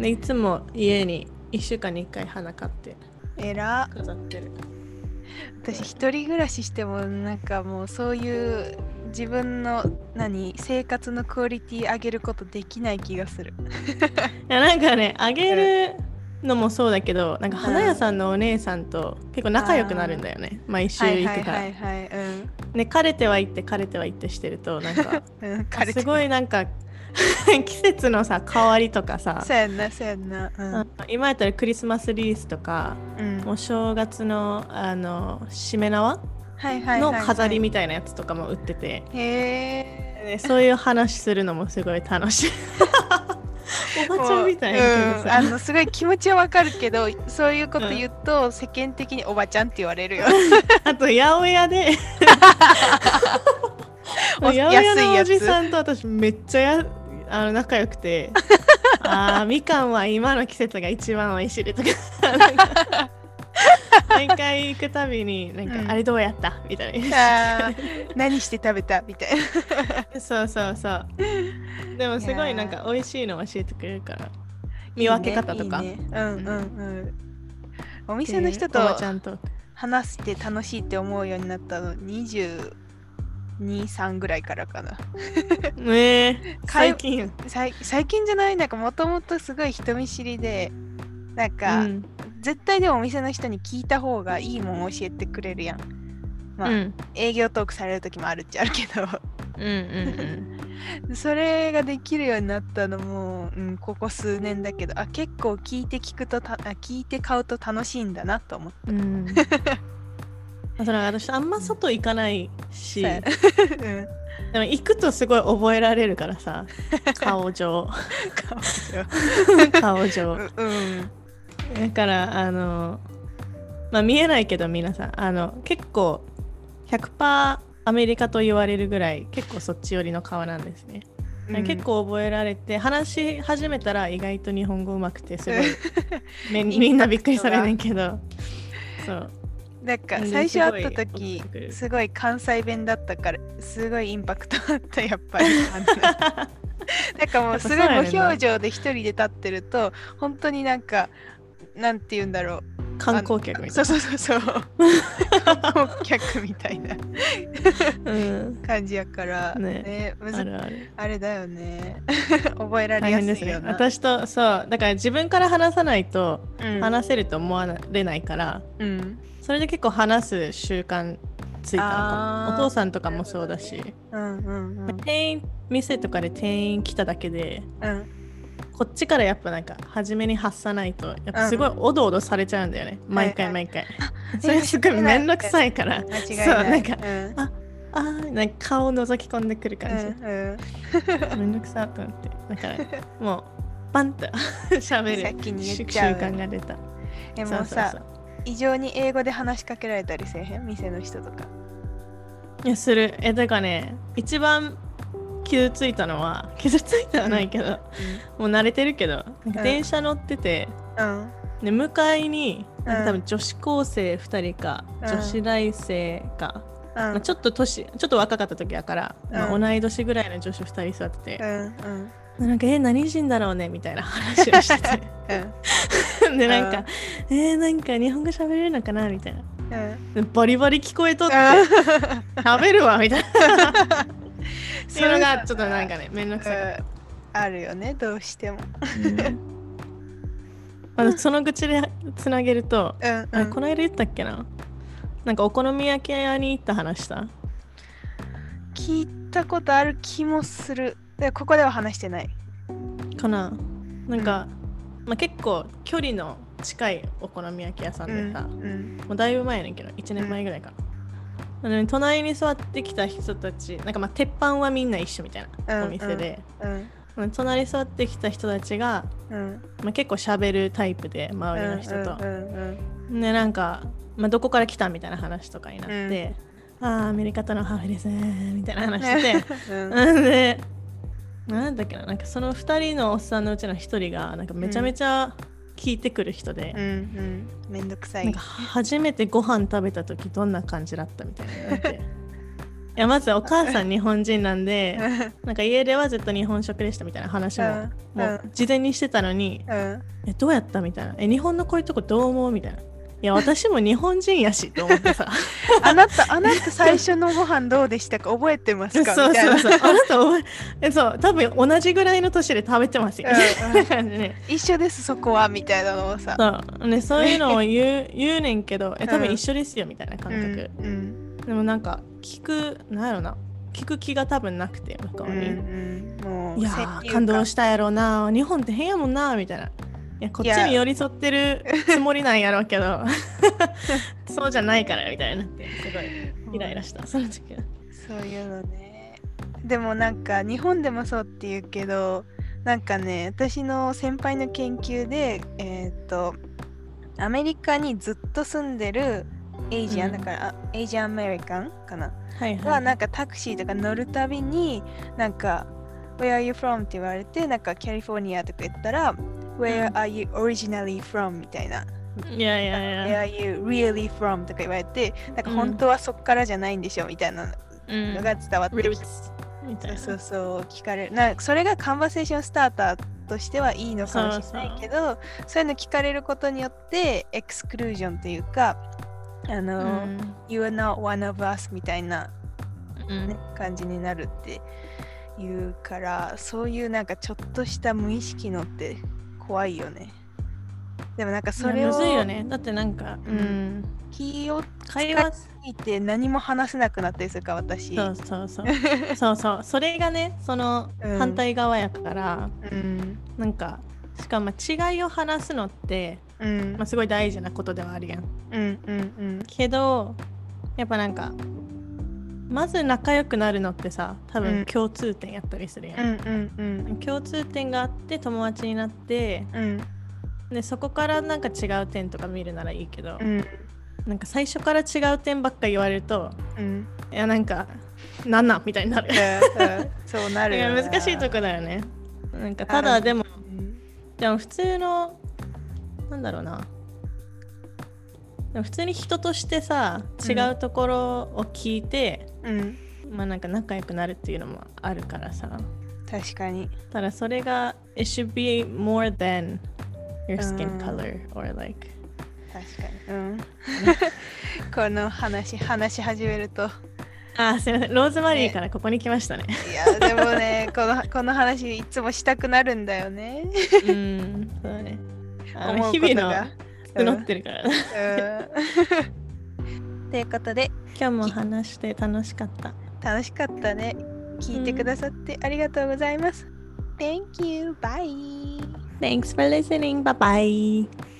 でいつも家に1週間に1回花買ってえら飾ってる。私一人暮らししてもなんかもうそういう自分の何生活のクオリティ上げることできない気がする。いやなんかねあげるのもそうだけどなんか花屋さんのお姉さんと結構仲良くなるんだよね。毎週はい行くから、はい。はいはいうんで枯れては行って枯れては行ってしてるとなんか すごいなんか 季節のさ変わりとかさそうやんなそうやんな。うん。うん今やったらクリスマスリースとかうん。お正月のあのしめ縄のはい飾りみたいなやつとかも売ってて、へえでそういう話するのもすごい楽しい おばちゃんみたいだけどうん、あさ、のすごい気持ちはわかるけどそういうこと言うと、世間的におばちゃんって言われるよ。あと八百屋で。お八百屋のおじさんと私めっちゃやあの仲良くて。あーみかんは今の季節が一番美味しいでと か毎回行くたびになんか、うん。あれどうやった？みたいな。何して食べた？みたいな。そうそうそうでもすごいなんか美味しいの教えてくれるから。見分け方とか。ねね。うんうんうん。お店の人とでおばちゃんと。話して楽しいって思うようになったの223ぐらいからかな。ね最近最最近じゃない？なんかもともとすごい人見知りでなんか、うん。絶対でもお店の人に聞いた方がいいもん教えてくれるやん。まあ、うん。営業トークされる時もあるっちゃあるけどうんうんそれができるようになったのも、うん、ここ数年だけどあ結構聞いて聞くとたあ聞いて買うと楽しいんだなと思って。うん。それは私あんま外行かないし。そうん でも行くとすごい覚えられるからさ顔上。顔上。ううん。だからあのまあ見えないけど皆さんあの結構100%アメリカと言われるぐらい結構そっち寄りの顔なんですね、うん。結構覚えられて話し始めたら意外と日本語うまくてすごい みんなびっくりされねんけど。そう。なんかうん最初会った時すごい関西弁だったからすごいインパクトあったやっぱり。なんかもうすごい無表情で一人で立ってると本当になんかなんて言うんだろう観光客みたそいうそうそうそう。観光客みたいな。感じやから。ね。ねむずあるある。あれだよね。覚えられや大変ですね。私とそうだから自分から話さないとうん。話せると思われないから、うん。それで結構話す習慣ついたのかお父さんとかもそうだし、うんうんうん。店員店とかで店員来ただけでうんこっちからやっぱなんか初めに発さないとやっぱすごいおどおどされちゃうんだよね、毎回はい毎回、それすごいめんどくさいから。間違いそうなないんかうん。ああーなんか顔を覗き込んでくる感じ、うんうん。めんどくさと思って。だからもうバンと喋る。先に言っ習ちゃう。慣が出た。でもそうそうさそう。異常に英語で話しかけられたりせえへん？店の人とか。いやする。えだからね一番傷ついたのは傷ついたはないけど、もう慣れてるけど電車乗ってて、うん。で向かいになんか多う分女子高生2人か、うん。女子大生か、うん。まあ、ちょっと年ちょっと若かった時やから、まあうん同い年ぐらいの女子2人座ってうて、なんかえ何人だろうねみたいな話をしてて。でなんか、えー、なんか日本語喋れるのかなみたいな。バリバリ聞こえとってうん。喋るわみたいな っていうのがちょっとなんかねめん。どくさかった。うん。あるよねどうしても。あのその口でつなげると、うんあうん。れこの間言ったっけな？なんかお好み焼き屋に行った話した？聞いたことある気もする。でここでは話してない。かな？なんか、まあ、結構距離の近いお好み焼き屋さんでさ、うんもうだいぶ前やねんけど1年前ぐらいかな、なのに隣に座ってきた人たちなんかまあ鉄板はみんな一緒みたいな、うんお店で、うん隣に座ってきた人たちが、うん。まあ、結構喋るタイプで周りの人と、うんうんでなんか、まあ、どこから来たみたいな話とかになって、ああアメリカとのハーフですねみたいな話して。て うん。うんでなんだっけななんかその2人のおっさんのうちの1人がなんかめちゃめちゃ聞いてくる人で、うんうん。めんどくさい。初めてご飯食べた時どんな感じだったみたいななって。やまずお母さん日本人なんでなんか家ではずっと日本食でしたみたいな話もうん。もう事前にしてたのにうん。えどうやったみたいな。え日本のこういうとこどう思うみたいないや私も日本人やしと思ってさ。あなた、あなた最初のご飯どうでしたか覚えてますそうかそう。みたいな。そうあなたお前えそう多分同じぐらいの年で食べてます。よ、うん。ね一緒です、そこはみたいなのをさ。そう。ねそういうのを 言う言うねんけどえ多分うん。一緒ですよみたいな感覚、うんうん。でもなんか聞くなんやろな。聞く気が多分なくて向こううんに、うん。もういや感動したやろうな日本って変やもんなみたいないやこっちに寄り添ってるつもりなんやろうけど。そうじゃないからみたいになってすごいイライラしたその時は。そういうのね。でもなんか日本でもそうって言うけどなんかね私の先輩の研究でえっ、とアメリカにずっと住んでるエイジアン、うん。だからあエイジアンアメリカンかな？はいははいなんかタクシーとか乗るたびになんか Where are you from? って言われてなんかカリフォルニアとか言ったら Where are you originally from? みたいな。いやいや Where いや are you really from? とか言われてなんかうん。本当はそっからじゃないんでしょみたいなうん。のが伝わってきて、Roots みたいな。そうそうそう聞かれる。なそれがカンバセーションスターターとしてはいいのかもしれないけどそういうの聞かれることによってエクスクルージョンというかあの、うん。You are not one of us みたいな、うん。ね感じになるっていうからそういうなんかちょっとした無意識のって怖いよね。でもなんかそれをむずいよね。だってなんかううん。ん気を会話。聞いて何も話せなくなったりするから私。そうそうそう。そうそう。それがねそのうん。反対側やから、うん。なんかしかも違いを話すのって、うん。まあ、すごい大事なことではあるやん。うんうんうん。けどやっぱなんかまず仲良くなるのってさ多うん。分共通点やったりするやん、うんうんうん。共通点があって友達になってうん。でそこからなんか違う点とか見るならいいけど、うん。なんか最初から違う点ばっか言われるとうん。いやなんかなんなんみたいになる。うんそうなるよな難しいとこだよね。なんかただでもうん。でも普通のなんだろうなでも普通に人としてさ違うところを聞いて、うん。まあなんか仲良くなるっていうのもあるからさ。確かに。ただそれが it should be more than your う skin ん。color or like 確かに。うん。この話話し始めると。あすいません。ローズマリーからここに来ましたね。いやでもねこのこの話いつもしたくなるんだよね。うんそうだね。あの思うことが。日々の募ってるから、ということで今日も話して楽しかった。楽しかったね。聞いてくださってありがとうございます、Thank you. Bye. Thanks for listening. Bye bye